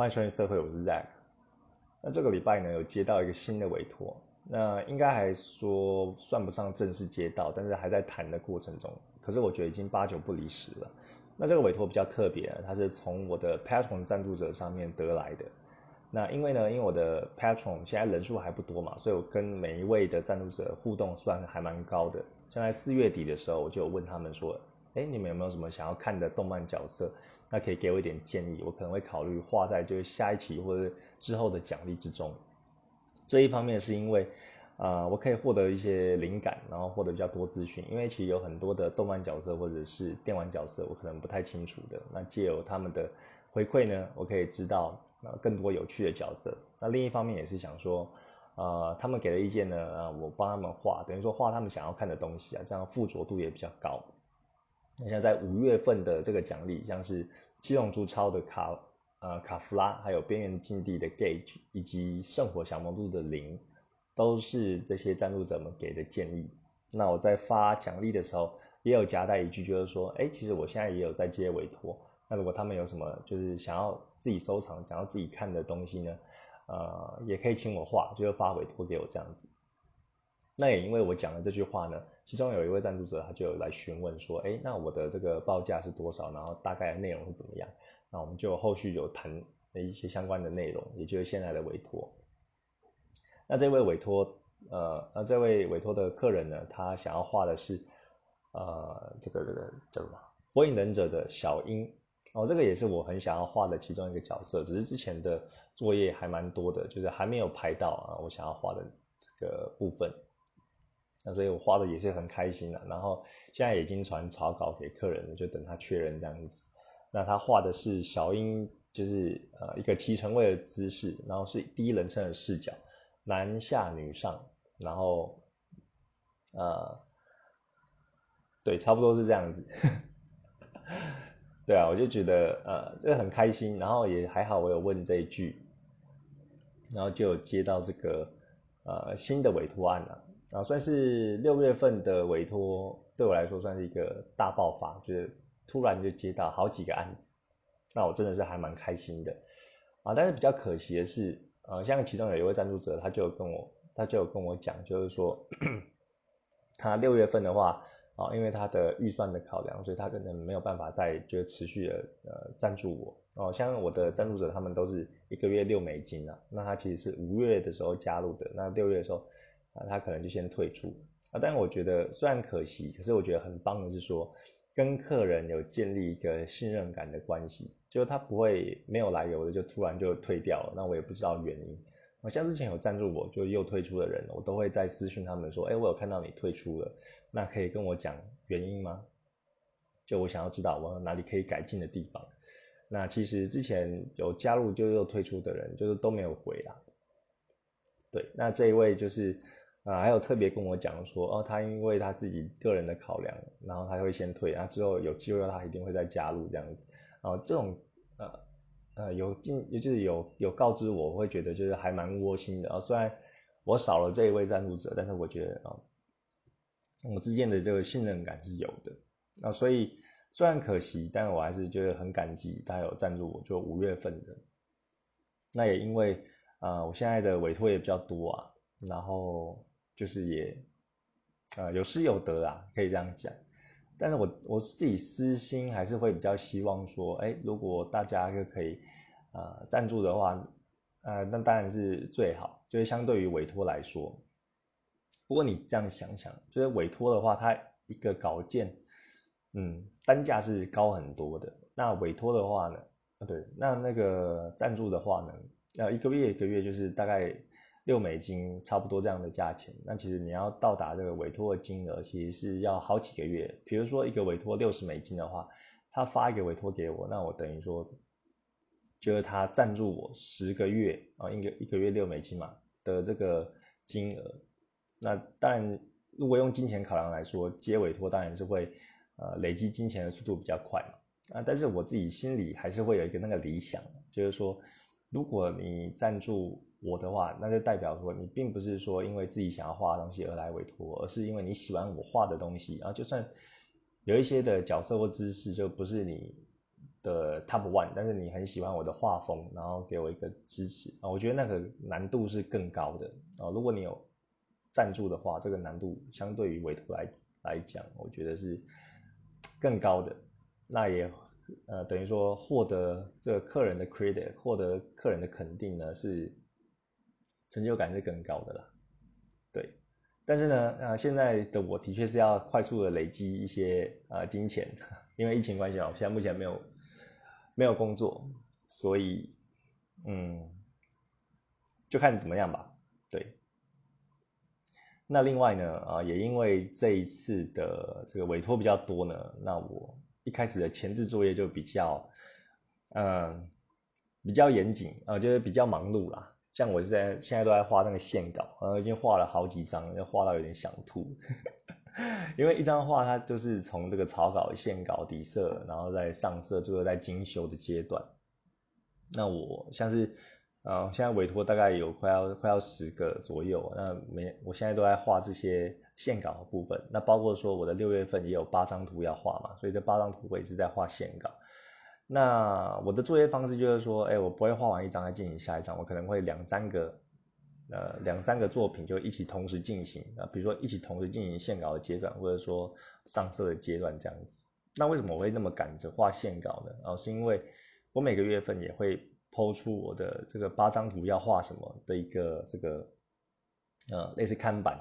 欢迎收听社会，我是 Zack。那这个礼拜呢，有接到一个新的委托，那应该还说算不上正式接到，但是还在谈的过程中。可是我觉得已经八九不离十了。那这个委托比较特别，它是从我的 Patron 赞助者上面得来的。那因为呢，因为我的 Patron 现在人数还不多嘛，所以我跟每一位的赞助者互动算还蛮高的。像在四月底的时候，我就有问他们说：“哎，你们有没有什么想要看的动漫角色？”那可以给我一点建议，我可能会考虑画在就是下一期或者之后的奖励之中。这一方面是因为，啊，我可以获得一些灵感，然后获得比较多资讯。因为其实有很多的动漫角色或者是电玩角色，我可能不太清楚的。那借由他们的回馈呢，我可以知道啊更多有趣的角色。那另一方面也是想说，呃，他们给的意见呢，啊，我帮他们画，等于说画他们想要看的东西啊，这样附着度也比较高。那现在在五月份的这个奖励，像是七龙珠超的卡呃卡弗拉，还有边缘禁地的 Gage，以及圣火小魔度的零，都是这些赞助者们给的建议。那我在发奖励的时候，也有夹带一句，就是说，哎，其实我现在也有在接委托。那如果他们有什么就是想要自己收藏、想要自己看的东西呢，呃，也可以请我画，就是发委托给我这样子。那也因为我讲了这句话呢，其中有一位赞助者他就来询问说，哎，那我的这个报价是多少？然后大概内容是怎么样？那我们就后续有谈一些相关的内容，也就是现在的委托。那这位委托，呃，那这位委托的客人呢，他想要画的是，呃，这个这个叫什么？火影忍者的小樱哦，这个也是我很想要画的其中一个角色，只是之前的作业还蛮多的，就是还没有排到啊，我想要画的这个部分。那所以我画的也是很开心的，然后现在已经传草稿给客人了，就等他确认这样子。那他画的是小樱，就是呃一个提成位的姿势，然后是第一人称的视角，男下女上，然后呃，对，差不多是这样子。对啊，我就觉得呃这个很开心，然后也还好，我有问这一句，然后就接到这个呃新的委托案了。啊算是六月份的委托，对我来说算是一个大爆发，就是突然就接到好几个案子，那我真的是还蛮开心的啊。但是比较可惜的是，呃，像其中有一位赞助者，他就跟我，他就跟我讲，就是说，他六月份的话，啊，因为他的预算的考量，所以他可能没有办法再就持续的呃赞助我。哦，像我的赞助者，他们都是一个月六美金啊，那他其实是五月的时候加入的，那六月的时候。啊，他可能就先退出啊，但我觉得虽然可惜，可是我觉得很棒的是说，跟客人有建立一个信任感的关系，就是他不会没有来由的就突然就退掉了，那我也不知道原因。我像之前有赞助我就又退出的人，我都会在私讯他们说，哎，我有看到你退出了，那可以跟我讲原因吗？就我想要知道我哪里可以改进的地方。那其实之前有加入就又退出的人，就是都没有回啊。对，那这一位就是。啊，还有特别跟我讲说，哦，他因为他自己个人的考量，然后他会先退，然后之后有机会他一定会再加入这样子。然后这种呃呃有进，就是有有告知我，我会觉得就是还蛮窝心的啊。虽然我少了这一位赞助者，但是我觉得啊，我之间的这个信任感是有的。那所以虽然可惜，但我还是觉得很感激他有赞助我，就五月份的。那也因为啊，我现在的委托也比较多啊，然后。就是也，呃，有失有得啊，可以这样讲。但是我我自己私心还是会比较希望说，哎，如果大家就可以，呃，赞助的话，呃，那当然是最好。就是相对于委托来说，不过你这样想想，就是委托的话，它一个稿件，嗯，单价是高很多的。那委托的话呢，啊对，那那个赞助的话呢，要一个月一个月就是大概。六美金差不多这样的价钱，那其实你要到达这个委托的金额，其实是要好几个月。比如说一个委托六十美金的话，他发一个委托给我，那我等于说，就是他赞助我十个月啊，一个一个月六美金嘛的这个金额。那当然，如果用金钱考量来说，接委托当然是会呃累积金钱的速度比较快嘛。啊，但是我自己心里还是会有一个那个理想，就是说，如果你赞助。我的话，那就代表说你并不是说因为自己想要画的东西而来委托，而是因为你喜欢我画的东西。然后就算有一些的角色或姿势就不是你的 top one，但是你很喜欢我的画风，然后给我一个支持啊，我觉得那个难度是更高的啊。如果你有赞助的话，这个难度相对于委托来来讲，我觉得是更高的。那也呃等于说获得这个客人的 credit，获得客人的肯定呢，是成就感是更高的啦。对，但是呢，呃，现在的我的确是要快速的累积一些呃金钱，因为疫情关系啊，我现在目前没有没有工作，所以嗯，就看怎么样吧。对，那另外呢，啊，也因为这一次的这个委托比较多呢，那我一开始的前置作业就比较嗯比较严谨啊，就是比较忙碌啦。像我现在现在都在画那个线稿，然后已经画了好几张，要画到有点想吐。因为一张画它就是从这个草稿、线稿、底色，然后再上色，最后在精修的阶段。那我像是，呃，现在委托大概有快要快要十个左右，那每我现在都在画这些线稿的部分。那包括说我的六月份也有八张图要画嘛，所以这八张图我也是在画线稿。那我的作业方式就是说，哎，我不会画完一张再进行下一张，我可能会两三个，呃，两三个作品就一起同时进行啊，比如说一起同时进行线稿的阶段，或者说上色的阶段这样子。那为什么我会那么赶着画线稿呢？啊，是因为我每个月份也会抛出我的这个八张图要画什么的一个这个，呃，类似看板，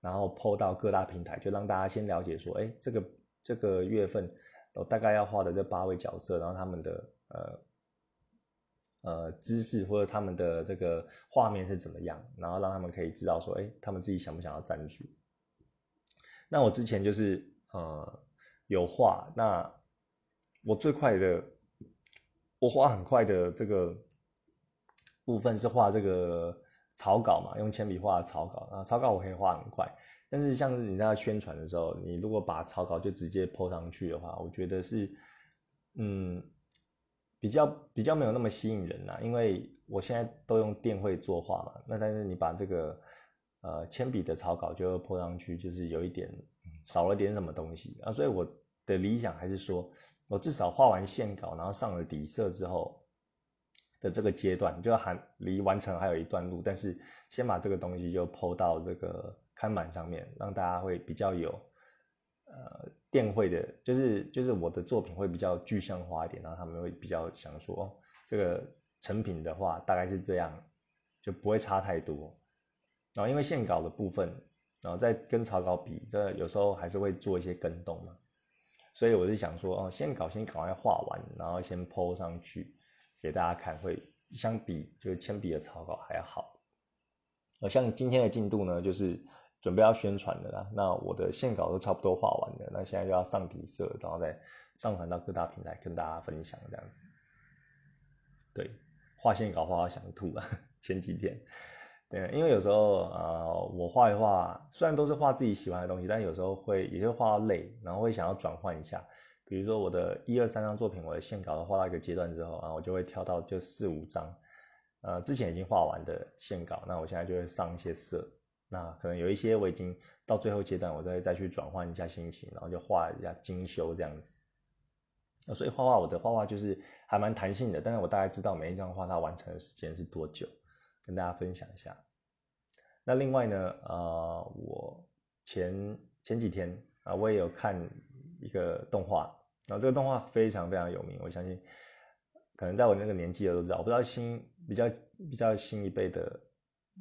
然后抛到各大平台，就让大家先了解说，哎，这个这个月份。我大概要画的这八位角色，然后他们的呃呃姿势或者他们的这个画面是怎么样，然后让他们可以知道说，哎，他们自己想不想要占据。那我之前就是呃有画，那我最快的，我画很快的这个部分是画这个草稿嘛，用铅笔画草稿，啊，草稿我可以画很快。但是像是你在宣传的时候，你如果把草稿就直接抛上去的话，我觉得是，嗯，比较比较没有那么吸引人呐。因为我现在都用电绘作画嘛，那但是你把这个呃铅笔的草稿就泼上去，就是有一点少了点什么东西啊。所以我的理想还是说，我至少画完线稿，然后上了底色之后的这个阶段，就还离完成还有一段路，但是先把这个东西就抛到这个。看板上面，让大家会比较有，呃，电绘的，就是就是我的作品会比较具象化一点，然后他们会比较想说，这个成品的话大概是这样，就不会差太多。然后因为线稿的部分，然后再跟草稿比，这有时候还是会做一些跟动嘛，所以我是想说，哦，线稿先赶快画完，然后先抛上去给大家看，会相比就是铅笔的草稿还要好。呃，像今天的进度呢，就是。准备要宣传的啦，那我的线稿都差不多画完了，那现在就要上底色，然后再上传到各大平台跟大家分享这样子。对，画线稿画到想吐啊，前几天。对，因为有时候呃，我画一画，虽然都是画自己喜欢的东西，但有时候会也就画到累，然后会想要转换一下。比如说我的一二三张作品，我的线稿都画到一个阶段之后啊，我就会跳到就四五张，呃，之前已经画完的线稿，那我现在就会上一些色。那可能有一些我已经到最后阶段，我再再去转换一下心情，然后就画一下精修这样子。那所以画画我的画画就是还蛮弹性的，但是我大概知道每一张画它完成的时间是多久，跟大家分享一下。那另外呢，呃，我前前几天啊，我也有看一个动画，然后这个动画非常非常有名，我相信可能在我那个年纪的都知道，我不知道新比较比较新一辈的。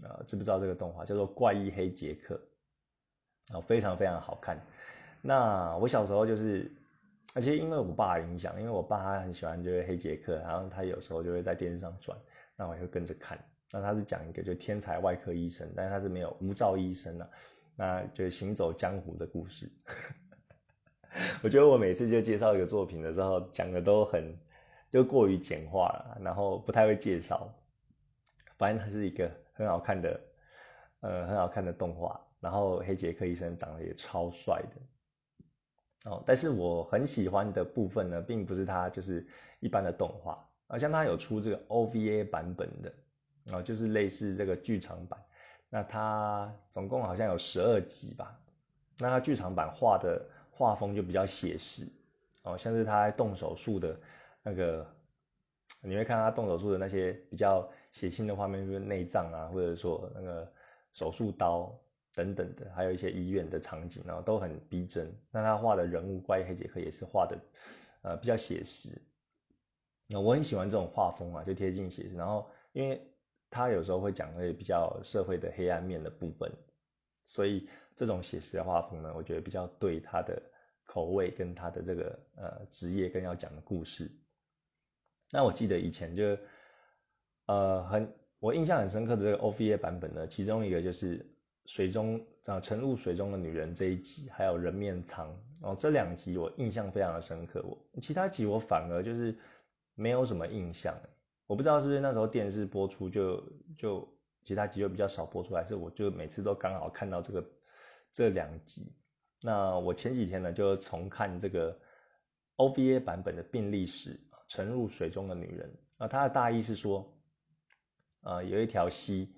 啊，知不知道这个动画叫做《怪异黑杰克》？啊，非常非常好看。那我小时候就是，而且因为我爸影响，因为我爸他很喜欢就是黑杰克，然后他有时候就会在电视上转，那我也会跟着看。那他是讲一个就天才外科医生，但是他是没有无照医生的，那就行走江湖的故事。我觉得我每次就介绍一个作品的时候，讲的都很就过于简化了，然后不太会介绍。反正它是一个。很好看的，呃，很好看的动画。然后黑杰克医生长得也超帅的，哦。但是我很喜欢的部分呢，并不是他就是一般的动画，啊，像他有出这个 OVA 版本的，啊，就是类似这个剧场版。那他总共好像有十二集吧。那他剧场版画的画风就比较写实，哦，像是他动手术的那个你会看他动手术的那些比较血腥的画面，就是内脏啊，或者说那个手术刀等等的，还有一些医院的场景，然后都很逼真。那他画的人物怪异黑杰克也是画的呃比较写实。那我很喜欢这种画风啊，就贴近写实。然后因为他有时候会讲那些比较社会的黑暗面的部分，所以这种写实的画风呢，我觉得比较对他的口味跟他的这个呃职业跟要讲的故事。那我记得以前就呃很我印象很深刻的这个 OVA 版本呢，其中一个就是水中啊沉入水中的女人这一集，还有人面仓哦这两集我印象非常的深刻。我其他集我反而就是没有什么印象。我不知道是不是那时候电视播出就就其他集就比较少播出，还是我就每次都刚好看到这个这两集。那我前几天呢就重看这个 OVA 版本的病历史沉入水中的女人啊，它的大意是说，呃，有一条溪，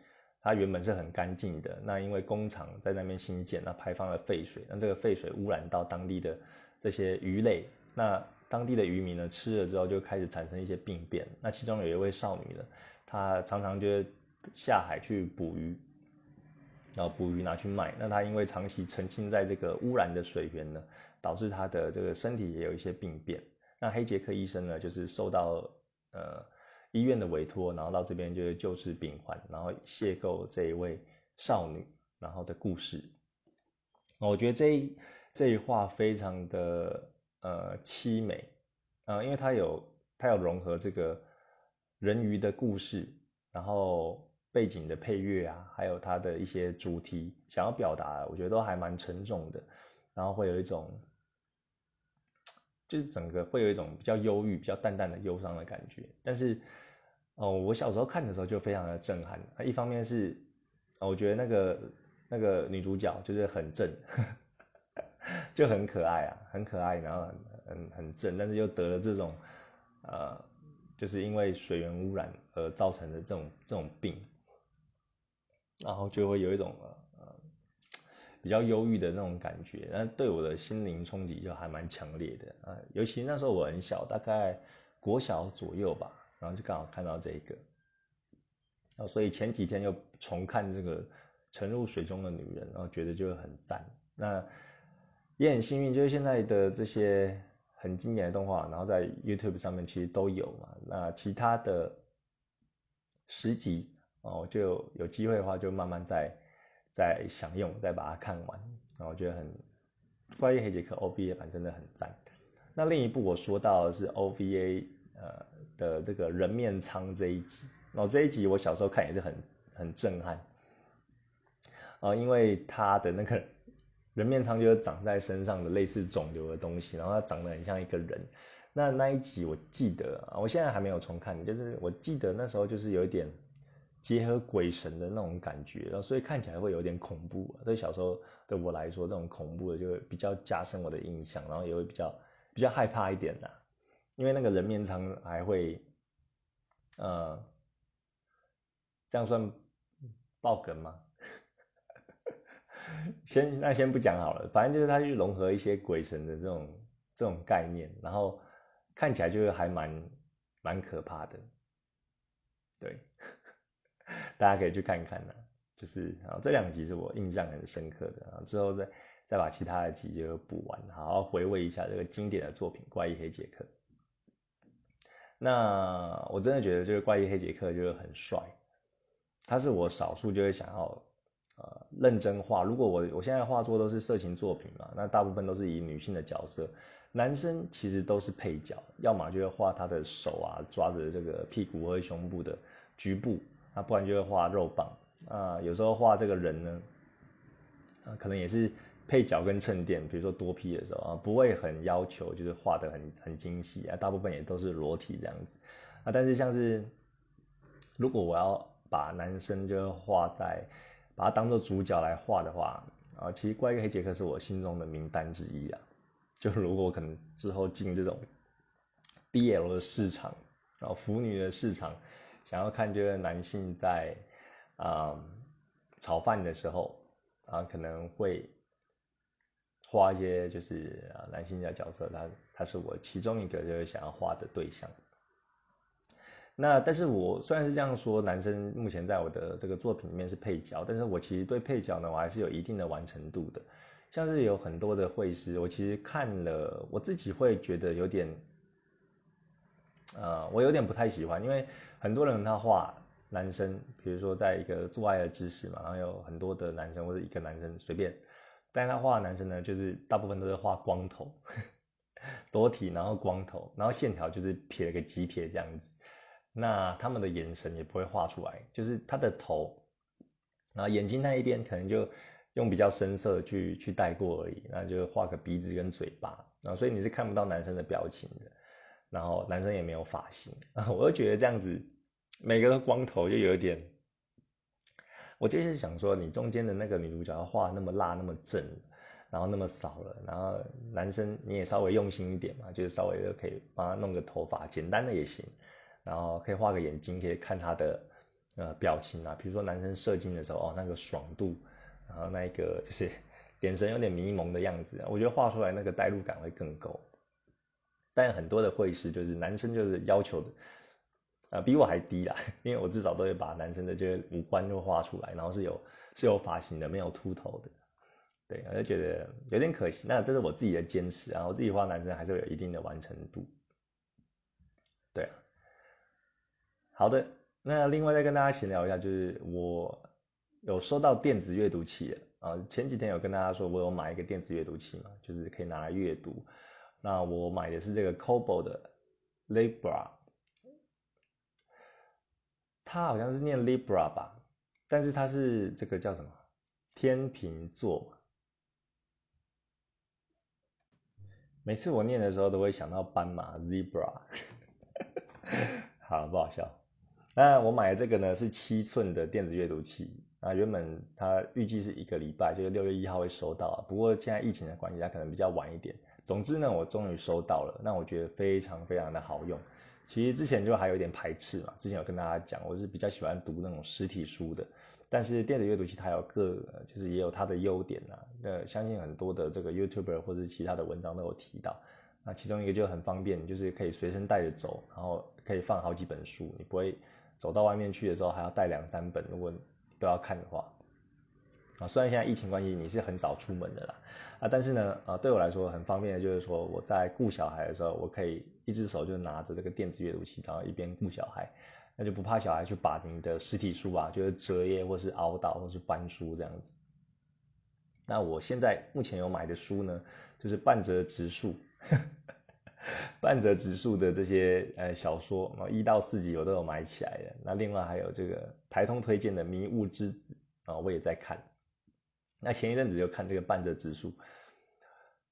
它原本是很干净的，那因为工厂在那边新建，那排放了废水，那这个废水污染到当地的这些鱼类，那。当地的渔民呢，吃了之后就开始产生一些病变。那其中有一位少女呢，她常常就下海去捕鱼，然后捕鱼拿去卖。那她因为长期沉浸在这个污染的水源呢，导致她的这个身体也有一些病变。那黑杰克医生呢，就是受到呃医院的委托，然后到这边就是救治病患，然后邂逅这一位少女，然后的故事。我觉得这一这一话非常的。呃，凄美，呃，因为它有它有融合这个人鱼的故事，然后背景的配乐啊，还有它的一些主题想要表达，我觉得都还蛮沉重的，然后会有一种，就是整个会有一种比较忧郁、比较淡淡的忧伤的感觉。但是，哦，我小时候看的时候就非常的震撼。一方面是，我觉得那个那个女主角就是很正。就很可爱啊，很可爱，然后很很很正，但是又得了这种，呃，就是因为水源污染而造成的这种这种病，然后就会有一种比较忧郁的那种感觉，那对我的心灵冲击就还蛮强烈的啊，尤其那时候我很小，大概国小左右吧，然后就刚好看到这个，啊，所以前几天又重看这个沉入水中的女人，然后觉得就很赞，那。也很幸运，就是现在的这些很经典的动画，然后在 YouTube 上面其实都有嘛。那其他的十集哦，就有机会的话，就慢慢再再享用，再把它看完。然后我觉得很《怪异黑杰克》OVA 版真的很赞。那另一部我说到的是 OVA 呃的这个人面仓这一集，然后这一集我小时候看也是很很震撼啊，因为他的那个。人面仓就是长在身上的类似肿瘤的东西，然后它长得很像一个人。那那一集我记得啊，我现在还没有重看，就是我记得那时候就是有一点结合鬼神的那种感觉，然后所以看起来会有点恐怖。对小时候对我来说，这种恐怖的就会比较加深我的印象，然后也会比较比较害怕一点的，因为那个人面仓还会呃，这样算爆梗吗？先那先不讲好了，反正就是它去融合一些鬼神的这种这种概念，然后看起来就是还蛮蛮可怕的，对，大家可以去看看呢。就是啊，这两集是我印象很深刻的啊，之后再再把其他的集就补完，好好回味一下这个经典的作品《怪异黑杰克》。那我真的觉得这个《怪异黑杰克》就是很帅，他是我少数就会想要。呃，认真画。如果我我现在画作都是色情作品嘛，那大部分都是以女性的角色，男生其实都是配角，要么就是画他的手啊，抓着这个屁股和胸部的局部，那不然就会画肉棒啊。有时候画这个人呢，啊，可能也是配角跟衬垫，比如说多 P 的时候啊，不会很要求就是画的很很精细啊，大部分也都是裸体这样子啊。但是像是如果我要把男生就画在把它当做主角来画的话，啊，其实怪异黑杰克是我心中的名单之一啊。就如果可能之后进这种 BL 的市场，然后腐女的市场，想要看这个男性在啊炒饭的时候啊，可能会画一些就是啊男性的角色，他他是我其中一个就是想要画的对象。那但是我虽然是这样说，男生目前在我的这个作品里面是配角，但是我其实对配角呢，我还是有一定的完成度的。像是有很多的绘师，我其实看了，我自己会觉得有点，呃，我有点不太喜欢，因为很多人他画男生，比如说在一个做爱的姿势嘛，然后有很多的男生或者一个男生随便，但他画的男生呢，就是大部分都是画光头，裸体，然后光头，然后线条就是撇了个几撇这样子。那他们的眼神也不会画出来，就是他的头，然后眼睛那一边可能就用比较深色去去带过而已，那就画个鼻子跟嘴巴，然后所以你是看不到男生的表情的，然后男生也没有发型，我就觉得这样子每个都光头就有一点，我就是想说你中间的那个女主角要画那么辣那么正，然后那么少了，然后男生你也稍微用心一点嘛，就是稍微就可以帮他弄个头发，简单的也行。然后可以画个眼睛，可以看他的呃表情啊，比如说男生射精的时候哦，那个爽度，然后那一个就是 眼神有点迷蒙的样子，我觉得画出来那个代入感会更够。但很多的绘师就是男生就是要求的啊比我还低啦，因为我至少都会把男生的这些五官都画出来，然后是有是有发型的，没有秃头的。对，我就觉得有点可惜。那这是我自己的坚持啊，我自己画男生还是有一定的完成度。对啊。好的，那另外再跟大家闲聊一下，就是我有收到电子阅读器啊，前几天有跟大家说，我有买一个电子阅读器嘛，就是可以拿来阅读。那我买的是这个 Kobo 的 Libra，它好像是念 Libra 吧，但是它是这个叫什么天平座。每次我念的时候都会想到斑马 Zebra，好不好笑？那我买的这个呢是七寸的电子阅读器啊，原本它预计是一个礼拜，就是六月一号会收到，不过现在疫情的关系，它可能比较晚一点。总之呢，我终于收到了，那我觉得非常非常的好用。其实之前就还有点排斥嘛，之前有跟大家讲，我是比较喜欢读那种实体书的，但是电子阅读器它有各，就是也有它的优点呐。那相信很多的这个 YouTuber 或者其他的文章都有提到，那其中一个就很方便，就是可以随身带着走，然后可以放好几本书，你不会。走到外面去的时候还要带两三本，如果都要看的话，啊，虽然现在疫情关系你是很少出门的啦，啊，但是呢，啊，对我来说很方便的就是说我在顾小孩的时候，我可以一只手就拿着这个电子阅读器，然后一边顾小孩，那就不怕小孩去把你的实体书啊，就是折页或是凹到或是翻书这样子。那我现在目前有买的书呢，就是半泽直树。半泽直树的这些呃小说，啊一到四集我都有买起来的。那另外还有这个台通推荐的《迷雾之子》啊，我也在看。那前一阵子就看这个半泽直树，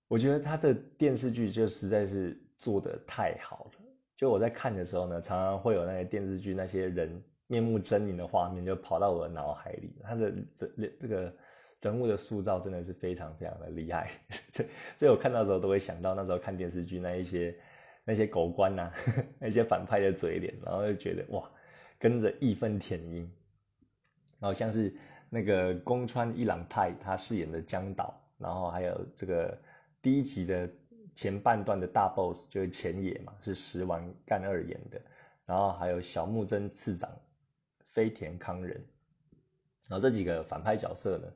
我觉得他的电视剧就实在是做的太好了。就我在看的时候呢，常常会有那些电视剧那些人面目狰狞的画面就跑到我的脑海里。他的这这个。人物的塑造真的是非常非常的厉害，这所以我看到时候都会想到那时候看电视剧那一些那些狗官呐，那些反派的嘴脸，然后就觉得哇，跟着义愤填膺。然后像是那个宫川一郎太他饰演的江岛，然后还有这个第一集的前半段的大 boss 就是前野嘛，是石丸干二演的，然后还有小木真次长飞田康人，然后这几个反派角色呢。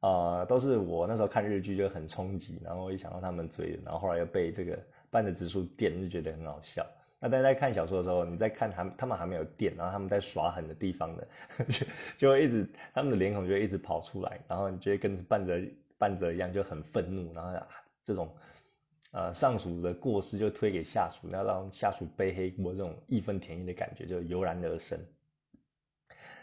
啊，都是我那时候看日剧就很冲击，然后一想到他们追，然后后来又被这个半的指数电，就觉得很好笑。那大家在看小说的时候，你在看他他们还没有电，然后他们在耍狠的地方呢，就就会一直他们的脸孔就会一直跑出来，然后你就会跟半泽半泽一样就很愤怒，然后这种呃上属的过失就推给下属，然后让下属背黑锅，这种义愤填膺的感觉就油然而生。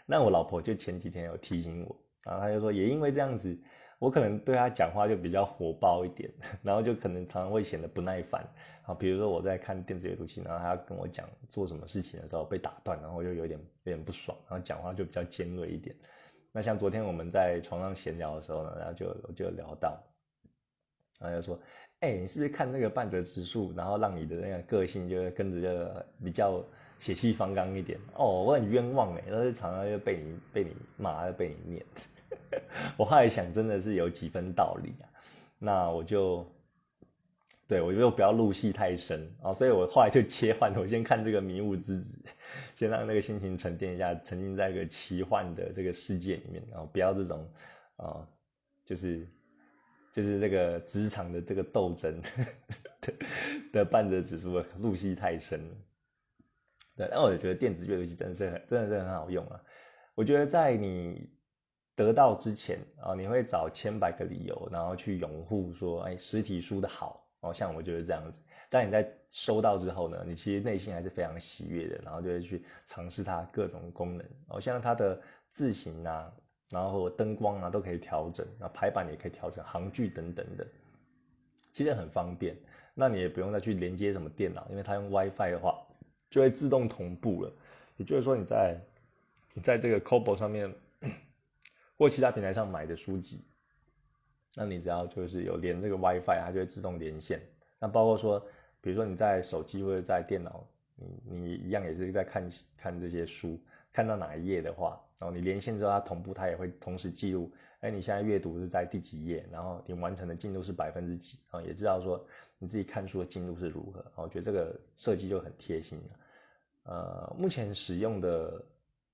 那我老婆就前几天有提醒我。然后他就说，也因为这样子，我可能对他讲话就比较火爆一点，然后就可能常常会显得不耐烦。啊，比如说我在看电子阅读器，然后他要跟我讲做什么事情的时候被打断，然后我就有点有点不爽，然后讲话就比较尖锐一点。那像昨天我们在床上闲聊的时候呢，然后就就聊到，然后就说，哎，你是不是看那个半泽直树，然后让你的那个个性就跟着就比较血气方刚一点？哦，我很冤枉哎，但是常常又被你被你骂，又被你念。我后来想，真的是有几分道理啊。那我就，对我就不要入戏太深啊，所以我后来就切换，我先看这个《迷雾之子》，先让那个心情沉淀一下，沉浸在一个奇幻的这个世界里面，然后不要这种啊，就是就是这个职场的这个斗争 的半泽指数入戏太深。对，但我觉得电子阅读器真的是很，真的是很好用啊。我觉得在你得到之前啊，你会找千百个理由，然后去拥护说，哎，实体书的好然后。像我就是这样子。但你在收到之后呢，你其实内心还是非常喜悦的，然后就会去尝试它各种功能哦，像它的字形啊，然后灯光啊都可以调整，那排版也可以调整，行距等等的，其实很方便。那你也不用再去连接什么电脑，因为它用 WiFi 的话。就会自动同步了，也就是说你在你在这个 Kobo 上面或其他平台上买的书籍，那你只要就是有连这个 WiFi，它就会自动连线。那包括说，比如说你在手机或者在电脑，你你一样也是在看看这些书，看到哪一页的话，然后你连线之后，它同步，它也会同时记录，哎，你现在阅读是在第几页，然后你完成的进度是百分之几，啊，也知道说你自己看书的进度是如何。我觉得这个设计就很贴心了。呃，目前使用的，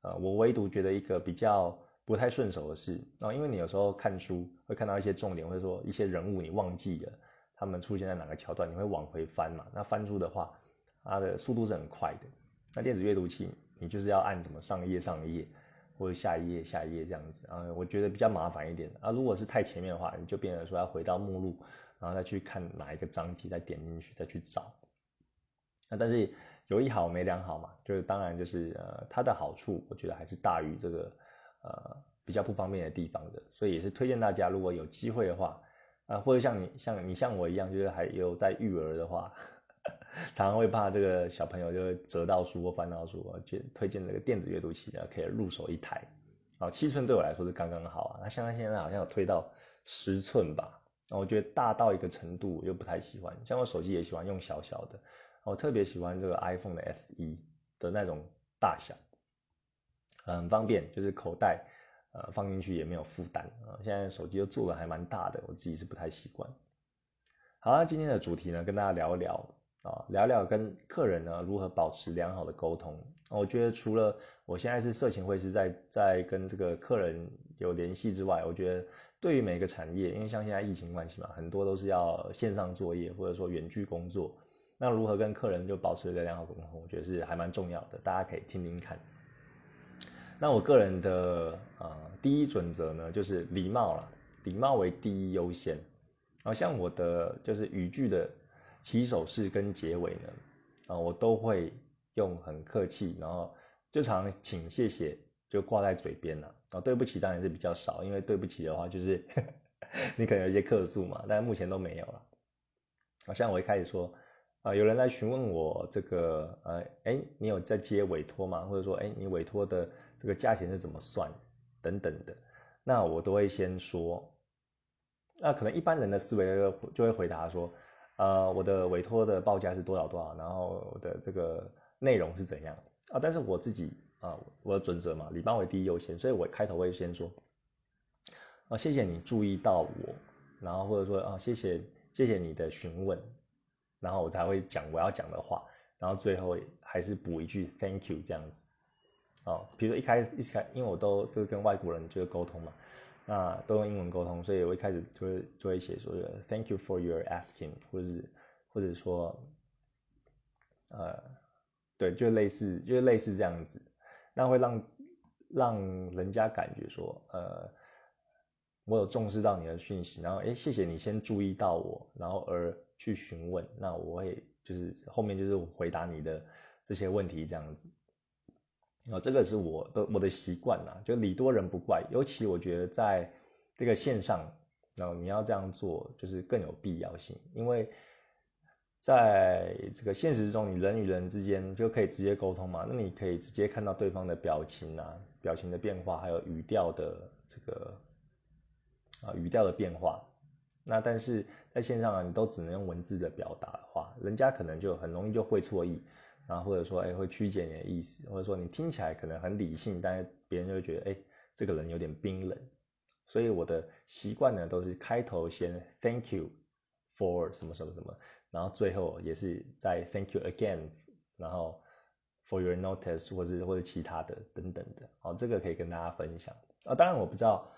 呃，我唯独觉得一个比较不太顺手的是，哦，因为你有时候看书会看到一些重点，或者说一些人物你忘记了，他们出现在哪个桥段，你会往回翻嘛？那翻书的话，它的速度是很快的。那电子阅读器，你就是要按什么上一页上一页，或者下一页下一页这样子啊，我觉得比较麻烦一点啊。如果是太前面的话，你就变成说要回到目录，然后再去看哪一个章节，再点进去再去找。那但是。有一好没两好嘛，就是当然就是呃它的好处，我觉得还是大于这个呃比较不方便的地方的，所以也是推荐大家如果有机会的话，啊或者像你像你像我一样，就是还有在育儿的话，常常会怕这个小朋友就会折到书或翻到书，就推荐这个电子阅读器呢，可以入手一台，啊七寸对我来说是刚刚好啊，那像它现在好像有推到十寸吧，那我觉得大到一个程度我又不太喜欢，像我手机也喜欢用小小的。我特别喜欢这个 iPhone 的 SE 的那种大小，很方便，就是口袋呃放进去也没有负担啊。现在手机都做的还蛮大的，我自己是不太习惯。好，那今天的主题呢，跟大家聊一聊啊，聊聊跟客人呢如何保持良好的沟通。我觉得除了我现在是色情会是在在跟这个客人有联系之外，我觉得对于每个产业，因为像现在疫情关系嘛，很多都是要线上作业或者说远距工作。那如何跟客人就保持一个良好沟通，我觉得是还蛮重要的，大家可以听听看。那我个人的呃第一准则呢，就是礼貌了，礼貌为第一优先。好像我的就是语句的起手式跟结尾呢，啊，我都会用很客气，然后就常请谢谢就挂在嘴边了。啊，对不起当然是比较少，因为对不起的话就是 你可能有一些客诉嘛，但目前都没有了。好像我一开始说。啊，有人来询问我这个，呃，哎，你有在接委托吗？或者说，哎，你委托的这个价钱是怎么算？等等的，那我都会先说。那可能一般人的思维就会回答说，呃，我的委托的报价是多少多少，然后我的这个内容是怎样啊？但是我自己啊，我的准则嘛，礼貌为第一优先，所以我开头会先说，啊，谢谢你注意到我，然后或者说啊，谢谢谢谢你的询问。然后我才会讲我要讲的话，然后最后还是补一句 Thank you 这样子，哦，比如说一开始一开，因为我都都跟外国人就是沟通嘛，那都用英文沟通，所以我一开始就会就会写说 Thank you for your asking，或者是或者说，呃，对，就类似就类似这样子，那会让让人家感觉说，呃，我有重视到你的讯息，然后哎，谢谢你先注意到我，然后而。去询问，那我会就是后面就是回答你的这些问题这样子，啊，这个是我的我的习惯呐，就礼多人不怪，尤其我觉得在这个线上，然后你要这样做就是更有必要性，因为在这个现实中，你人与人之间就可以直接沟通嘛，那你可以直接看到对方的表情啊，表情的变化，还有语调的这个啊语调的变化。那但是在线上啊，你都只能用文字的表达的话，人家可能就很容易就会错意，然后或者说哎会曲解你的意思，或者说你听起来可能很理性，但是别人就会觉得哎这个人有点冰冷，所以我的习惯呢都是开头先 Thank you for 什么什么什么，然后最后也是在 Thank you again，然后 for your notice 或者或者其他的等等的，好，这个可以跟大家分享啊。当然我不知道，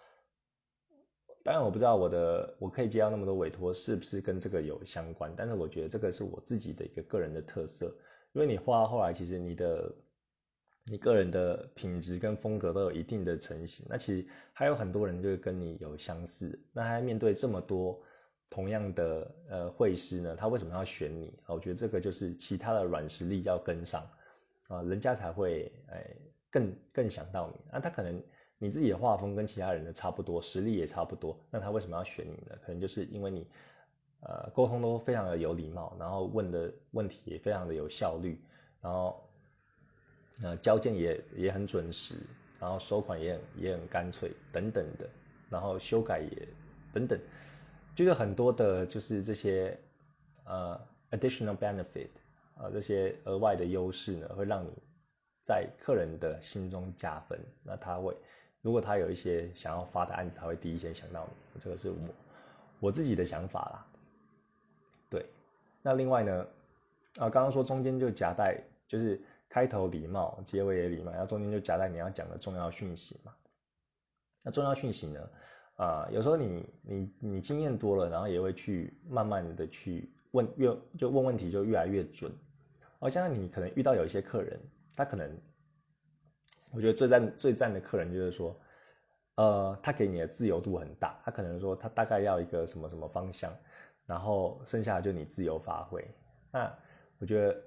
当然我不知道我的我可以接到那么多委托是不是跟这个有相关，但是我觉得这个是我自己的一个个人的特色，因为你画到后来，其实你的。你个人的品质跟风格都有一定的成型，那其实还有很多人就是跟你有相似，那他面对这么多同样的呃会师呢，他为什么要选你？我觉得这个就是其他的软实力要跟上啊，人家才会哎更更想到你。那他可能你自己的画风跟其他人的差不多，实力也差不多，那他为什么要选你呢？可能就是因为你呃沟通都非常的有礼貌，然后问的问题也非常的有效率，然后。呃，交件也也很准时，然后收款也很也很干脆等等的，然后修改也等等，就是很多的，就是这些呃 additional benefit 啊这些额外的优势呢，会让你在客人的心中加分。那他会，如果他有一些想要发的案子，他会第一先想到你。这个是我我自己的想法啦。对，那另外呢，啊刚刚说中间就夹带就是。开头礼貌，结尾也礼貌，然后中间就夹带你要讲的重要讯息嘛。那重要讯息呢？啊，有时候你你你经验多了，然后也会去慢慢的去问，越就问问题就越来越准。哦，像你可能遇到有一些客人，他可能，我觉得最赞最赞的客人就是说，呃，他给你的自由度很大，他可能说他大概要一个什么什么方向，然后剩下的就你自由发挥。那我觉得，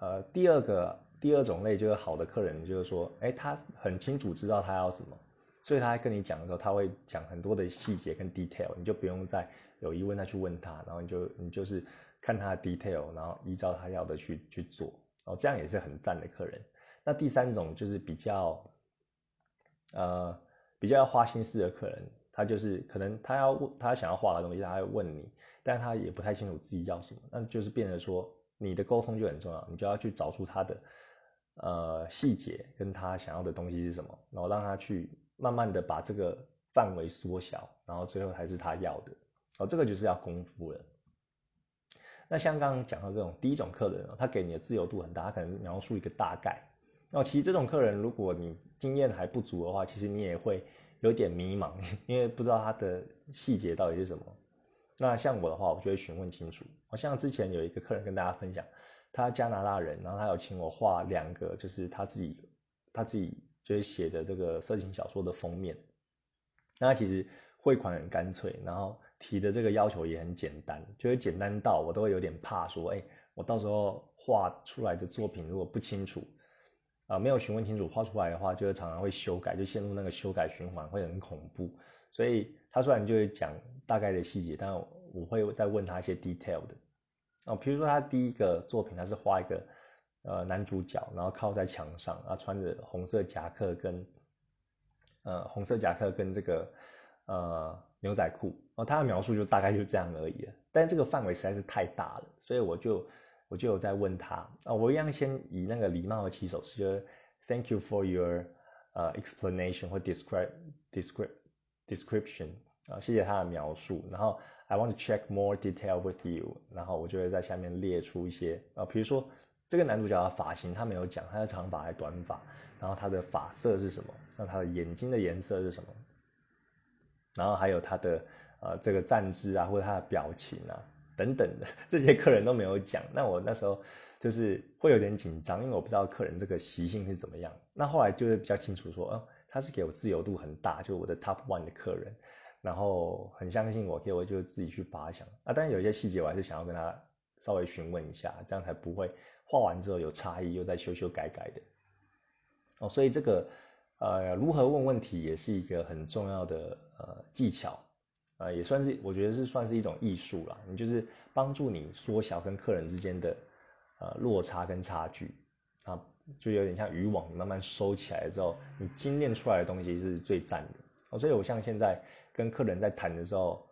呃，第二个。第二种类就是好的客人，就是说，哎，他很清楚知道他要什么，所以他跟你讲的时候，他会讲很多的细节跟 detail，你就不用再有疑问再去问他，然后你就你就是看他 detail，然后依照他要的去去做，哦，这样也是很赞的客人。那第三种就是比较，呃，比较要花心思的客人，他就是可能他要他想要画的东西，他会问你，但他也不太清楚自己要什么，那就是变成说你的沟通就很重要，你就要去找出他的。呃，细节跟他想要的东西是什么，然后让他去慢慢的把这个范围缩小，然后最后还是他要的，哦，这个就是要功夫了。那像刚刚讲到这种第一种客人，他给你的自由度很大，他可能描述一个大概，那其实这种客人，如果你经验还不足的话，其实你也会有点迷茫，因为不知道他的细节到底是什么。那像我的话，我就会询问清楚。好像之前有一个客人跟大家分享。他加拿大人，然后他有请我画两个，就是他自己他自己就是写的这个色情小说的封面。那其实汇款很干脆，然后提的这个要求也很简单，就是简单到我都会有点怕说，哎，我到时候画出来的作品如果不清楚，啊，没有询问清楚画出来的话，就是常常会修改，就陷入那个修改循环，会很恐怖。所以他虽然就会讲大概的细节，但我会再问他一些 detail 的。哦，比如说他第一个作品，他是画一个呃男主角，然后靠在墙上，然后穿着红色夹克跟呃红色夹克跟这个呃牛仔裤，哦，他的描述就大概就这样而已。但这个范围实在是太大了，所以我就我就有在问他啊，我一样先以那个礼貌的起手式，就是 Thank you for your 呃 explanation 或 describe describe description 啊，谢谢他的描述，然后。I want to check more detail with you，然后我就会在下面列出一些啊，比如说这个男主角的发型他没有讲，他是长发还是短发，然后他的发色是什么，那他的眼睛的颜色是什么，然后还有他的呃这个站姿啊，或者他的表情啊等等的 这些客人都没有讲，那我那时候就是会有点紧张，因为我不知道客人这个习性是怎么样。那后来就是比较清楚说，哦，他是给我自由度很大，就我的 top one 的客人。然后很相信我，可以我就自己去发想啊。但是有一些细节我还是想要跟他稍微询问一下，这样才不会画完之后有差异又再修修改改的。哦，所以这个呃如何问问题也是一个很重要的呃技巧，呃也算是我觉得是算是一种艺术啦。你就是帮助你缩小跟客人之间的呃落差跟差距啊，就有点像渔网，你慢慢收起来之后，你精炼出来的东西是最赞的。哦，所以我像现在。跟客人在谈的时候，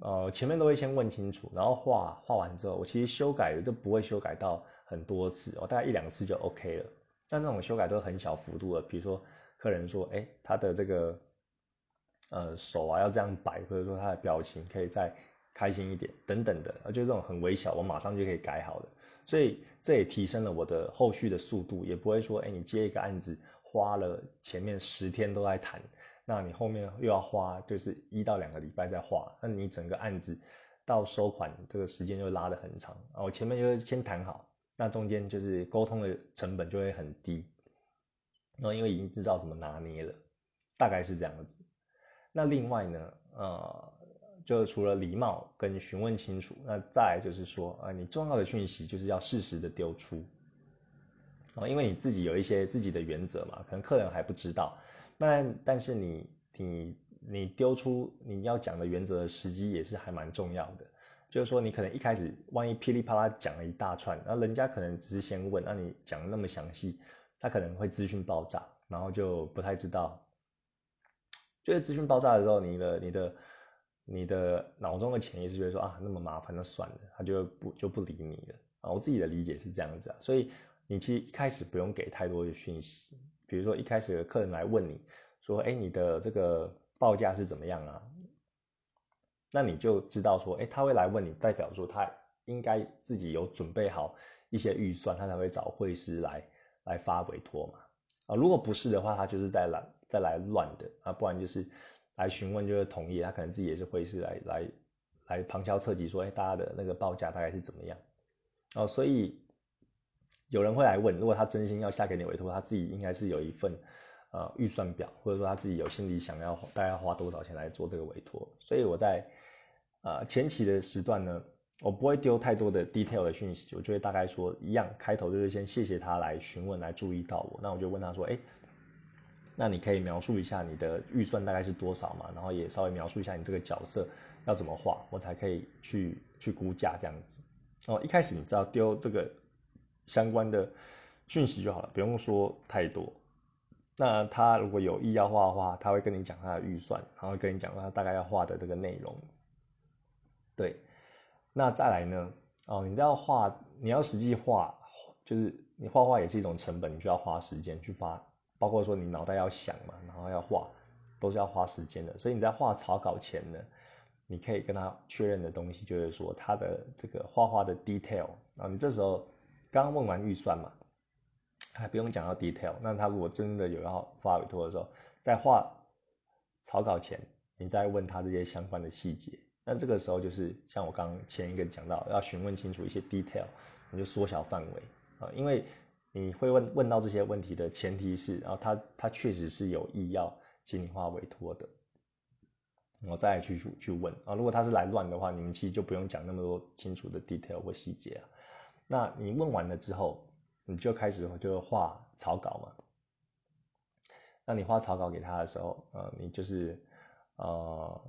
呃，前面都会先问清楚，然后画画完之后，我其实修改都不会修改到很多次，我大概一两次就 OK 了。但那种修改都是很小幅度的，比如说客人说，哎，他的这个呃手啊要这样摆，或者说他的表情可以再开心一点等等的，就这种很微小，我马上就可以改好的。所以这也提升了我的后续的速度，也不会说，哎，你接一个案子花了前面十天都在谈，那你后面又要花就是一到两个礼拜在画，那你整个案子到收款这个时间就拉得很长啊。我前面就先谈好。那中间就是沟通的成本就会很低，然后因为已经知道怎么拿捏了，大概是这样子。那另外呢，呃，就除了礼貌跟询问清楚，那再就是说，啊，你重要的讯息就是要适时的丢出，啊，因为你自己有一些自己的原则嘛，可能客人还不知道，那但是你你你丢出你要讲的原则的时机也是还蛮重要的。就是说，你可能一开始万一噼里啪啦讲了一大串，那人家可能只是先问，那你讲那么详细，他可能会资讯爆炸，然后就不太知道。就是资讯爆炸的时候，你的、你的、你的脑中的潜意识就会说啊，那么麻烦，那算了，他就不就不理你了啊。我自己的理解是这样子啊，所以你其实一开始不用给太多的讯息，比如说一开始有客人来问你说，哎，你的这个报价是怎么样啊？那你就知道说，哎，他会来问你，代表说他应该自己有准备好一些预算，他才会找会师来来发委托嘛。啊，如果不是的话，他就是在懒再来乱的啊，不然就是来询问就是同意，他可能自己也是会是来来来旁敲侧击说，哎，大家的那个报价大概是怎么样？哦，所以有人会来问，如果他真心要下给你委托，他自己应该是有一份。呃，预算表，或者说他自己有心里想要大概花多少钱来做这个委托，所以我在呃前期的时段呢，我不会丢太多的 detail 的讯息，我就会大概说一样，开头就是先谢谢他来询问来注意到我，那我就问他说，哎，那你可以描述一下你的预算大概是多少嘛？然后也稍微描述一下你这个角色要怎么画，我才可以去去估价这样子。哦，一开始你知道丢这个相关的讯息就好了，不用说太多。那他如果有意要画的话，他会跟你讲他的预算，然后跟你讲他大概要画的这个内容。对，那再来呢？哦，你要画，你要实际画，就是你画画也是一种成本，你需要花时间去发，包括说你脑袋要想嘛，然后要画，都是要花时间的。所以你在画草稿前呢，你可以跟他确认的东西就是说他的这个画画的 detail 啊，你这时候刚刚问完预算嘛。还不用讲到 detail，那他如果真的有要发委托的时候，在画草稿前，你再问他这些相关的细节，那这个时候就是像我刚前一个讲到，要询问清楚一些 detail，你就缩小范围啊，因为你会问问到这些问题的前提是，然后他他确实是有意要请你画委托的，我再去去问啊，如果他是来乱的话，你们其实就不用讲那么多清楚的 detail 或细节啊，那你问完了之后。你就开始就画草稿嘛，那你画草稿给他的时候，呃，你就是呃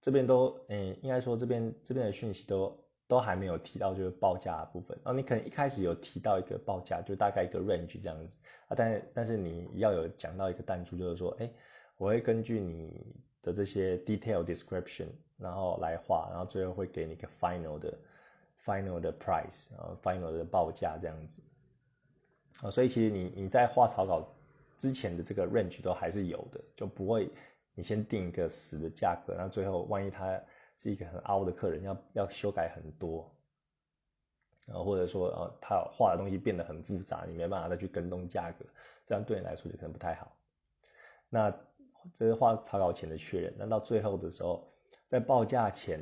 这边都，嗯，应该说这边这边的讯息都都还没有提到就是报价部分，然后你可能一开始有提到一个报价，就大概一个 range 这样子啊，但但是你要有讲到一个弹珠，就是说，哎，我会根据你的这些 detail description，然后来画，然后最后会给你一个 final 的 final 的 price，然后 final 的报价这样子。啊，所以其实你你在画草稿之前的这个 range 都还是有的，就不会你先定一个死的价格，那最后万一他是一个很凹的客人，要要修改很多，然后或者说呃他画的东西变得很复杂，你没办法再去跟动价格，这样对你来说就可能不太好。那这是画草稿前的确认，那到最后的时候，在报价前，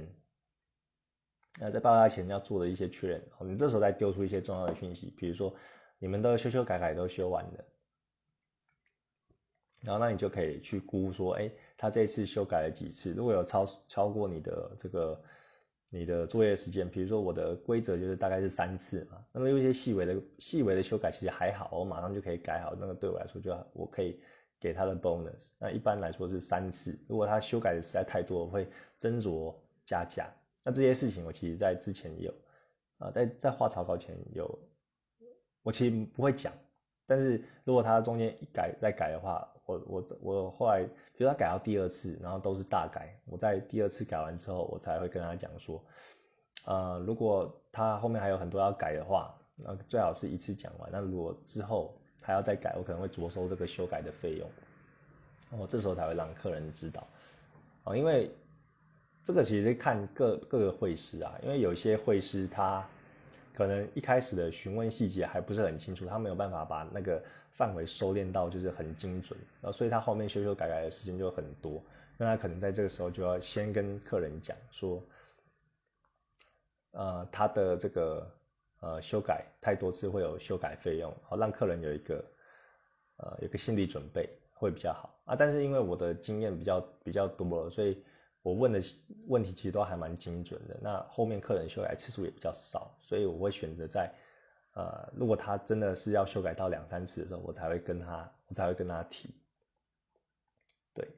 那在报价前要做的一些确认，你这时候再丢出一些重要的讯息，比如说。你们都修修改改都修完了，然后那你就可以去估说，哎，他这次修改了几次？如果有超超过你的这个你的作业时间，比如说我的规则就是大概是三次嘛，那么有一些细微的细微的修改其实还好，我马上就可以改好，那个对我来说就我可以给他的 bonus。那一般来说是三次，如果他修改的实在太多，我会斟酌加价。那这些事情我其实在之前有啊，在在画草稿前有。我其实不会讲，但是如果他中间一改再改的话，我我我后来，比如他改到第二次，然后都是大改，我在第二次改完之后，我才会跟他讲说，呃，如果他后面还有很多要改的话，那最好是一次讲完。那如果之后还要再改，我可能会着收这个修改的费用，我这时候才会让客人知道。啊，因为这个其实看各各个会师啊，因为有些会师他可能一开始的询问细节还不是很清楚，他没有办法把那个范围收敛到就是很精准，然后所以他后面修修改改的时间就很多，那他可能在这个时候就要先跟客人讲说，呃，他的这个呃修改太多次会有修改费用，好让客人有一个呃有个心理准备。会比较好啊，但是因为我的经验比较比较多了，所以我问的问题其实都还蛮精准的。那后面客人修改次数也比较少，所以我会选择在呃，如果他真的是要修改到两三次的时候，我才会跟他，我才会跟他提。对，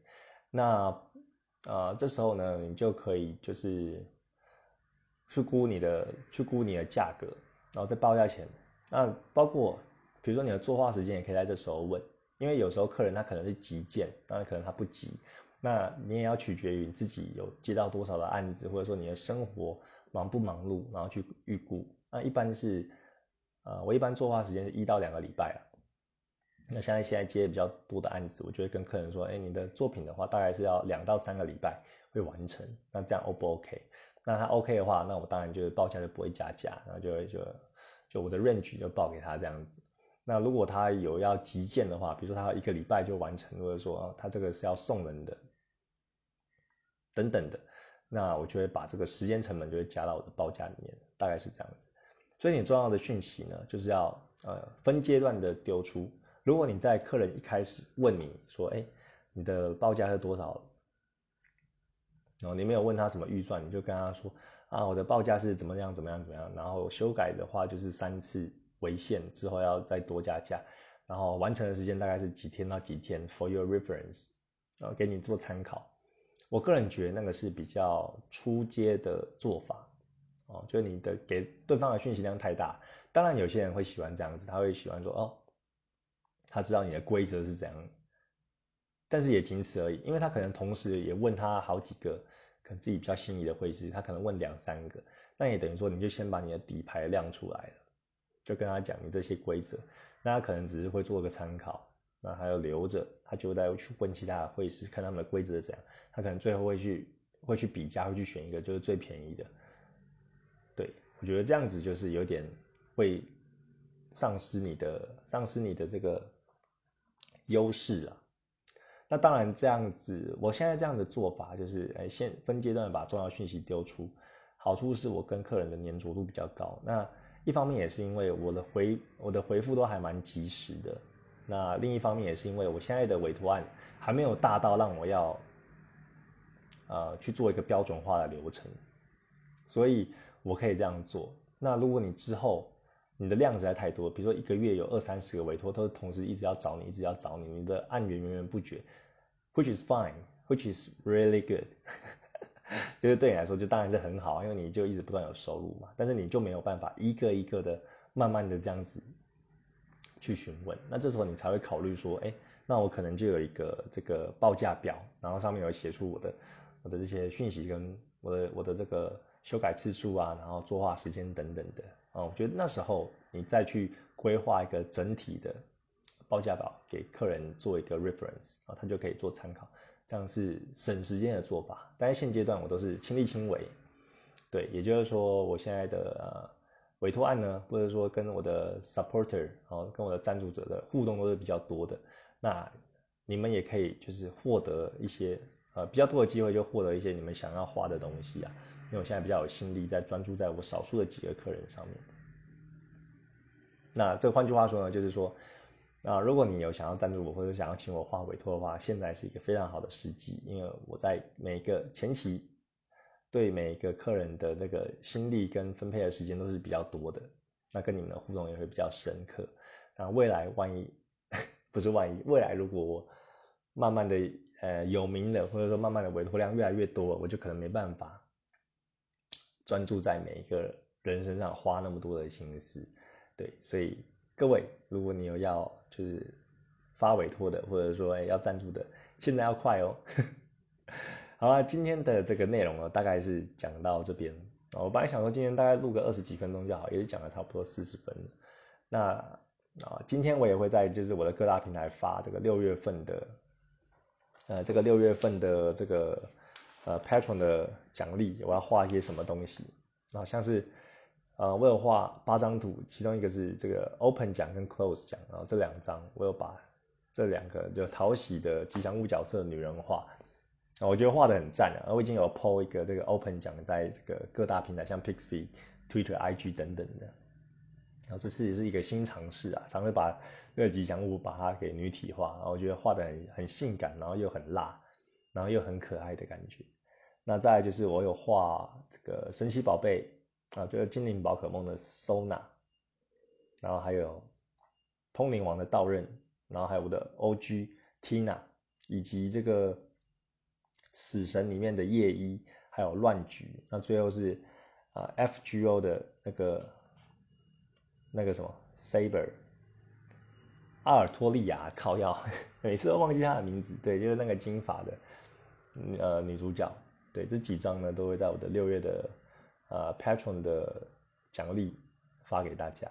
那呃这时候呢，你就可以就是去估你的去估你的价格，然后再报价钱。那包括比如说你的作画时间，也可以在这时候问。因为有时候客人他可能是急件，当然可能他不急，那你也要取决于你自己有接到多少的案子，或者说你的生活忙不忙碌，然后去预估。那一般是，呃，我一般作画时间是一到两个礼拜啊。那现在现在接比较多的案子，我就会跟客人说，哎，你的作品的话，大概是要两到三个礼拜会完成。那这样 O 不 OK？那他 OK 的话，那我当然就是报价就不会加价，然后就会就就我的 range 就报给他这样子。那如果他有要急件的话，比如说他一个礼拜就完成，或者说他这个是要送人的，等等的，那我就会把这个时间成本就会加到我的报价里面，大概是这样子。所以你重要的讯息呢，就是要呃分阶段的丢出。如果你在客人一开始问你说，哎，你的报价是多少？然后你没有问他什么预算，你就跟他说，啊，我的报价是怎么样怎么样怎么样，然后修改的话就是三次。为限之后要再多加价，然后完成的时间大概是几天到几天，for your reference，然后给你做参考。我个人觉得那个是比较出阶的做法，哦，就是你的给对方的讯息量太大。当然有些人会喜欢这样子，他会喜欢说哦，他知道你的规则是怎样，但是也仅此而已，因为他可能同时也问他好几个，可能自己比较心仪的会师，他可能问两三个，那也等于说你就先把你的底牌亮出来了。就跟他讲你这些规则，那他可能只是会做个参考，那还要留着，他就再去问其他的会师，看他们的规则是怎样，他可能最后会去会去比价，会去选一个就是最便宜的。对我觉得这样子就是有点会丧失你的丧失你的这个优势啊。那当然这样子，我现在这样的做法就是，哎，先分阶段把重要讯息丢出，好处是我跟客人的粘着度比较高，那。一方面也是因为我的回我的回复都还蛮及时的，那另一方面也是因为我现在的委托案还没有大到让我要，呃去做一个标准化的流程，所以我可以这样做。那如果你之后你的量实在太多，比如说一个月有二三十个委托，都同时一直要找你，一直要找你，你的案源源源不绝，which is fine，which is really good。就是对你来说，就当然是很好，因为你就一直不断有收入嘛。但是你就没有办法一个一个的慢慢的这样子去询问，那这时候你才会考虑说，哎，那我可能就有一个这个报价表，然后上面有写出我的我的这些讯息跟我的我的这个修改次数啊，然后作画时间等等的啊。我觉得那时候你再去规划一个整体的报价表给客人做一个 reference 啊，他就可以做参考。这样是省时间的做法，但是现阶段我都是亲力亲为，对，也就是说我现在的呃委托案呢，或者说跟我的 supporter，然后跟我的赞助者的互动都是比较多的，那你们也可以就是获得一些呃比较多的机会，就获得一些你们想要花的东西啊，因为我现在比较有心力在专注在我少数的几个客人上面，那这换句话说呢，就是说。那如果你有想要赞助我，或者想要请我画委托的话，现在是一个非常好的时机，因为我在每个前期对每一个客人的那个心力跟分配的时间都是比较多的，那跟你们的互动也会比较深刻。那未来万一 不是万一，未来如果我慢慢的呃有名的，或者说慢慢的委托量越来越多，我就可能没办法专注在每一个人身上花那么多的心思，对，所以。各位，如果你有要就是发委托的，或者说要赞助的，现在要快哦。好了，今天的这个内容呢，大概是讲到这边。我本来想说今天大概录个二十几分钟就好，也是讲了差不多四十分那啊，今天我也会在就是我的各大平台发这个六月份的，呃，这个六月份的这个呃 Patron 的奖励，我要画一些什么东西，然后像是呃我有画八张图，其中一个是这个 Open 奖跟 Close 奖，然后这两张我有把这两个就讨喜的吉祥物角色女人画，我觉得画的很赞啊，我已经有 PO 一个这个 Open 奖在这个各大平台，像 Pixby、Twitter、IG 等等的。然后这次也是一个新尝试啊，常会把这个吉祥物把它给女体化，然后我觉得画的很很性感，然后又很辣，然后又很可爱的感觉。那再就是我有画这个神奇宝贝啊，就是精灵宝可梦的 Sona，然后还有通灵王的道刃，然后还有我的 OG Tina，以及这个死神里面的夜一，还有乱局。那最后是啊 FGO 的那个。那个什么，Saber，阿尔托利亚靠药，每次都忘记她的名字。对，就是那个金发的，呃，女主角。对，这几张呢都会在我的六月的呃 Patron 的奖励发给大家。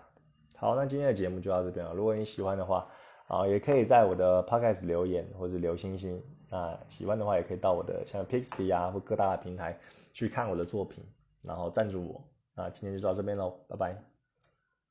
好，那今天的节目就到这边了。如果你喜欢的话，啊，也可以在我的 Podcast 留言或者留星星。那喜欢的话，也可以到我的像 Pixby 啊或各大平台去看我的作品，然后赞助我。那今天就到这边喽，拜拜。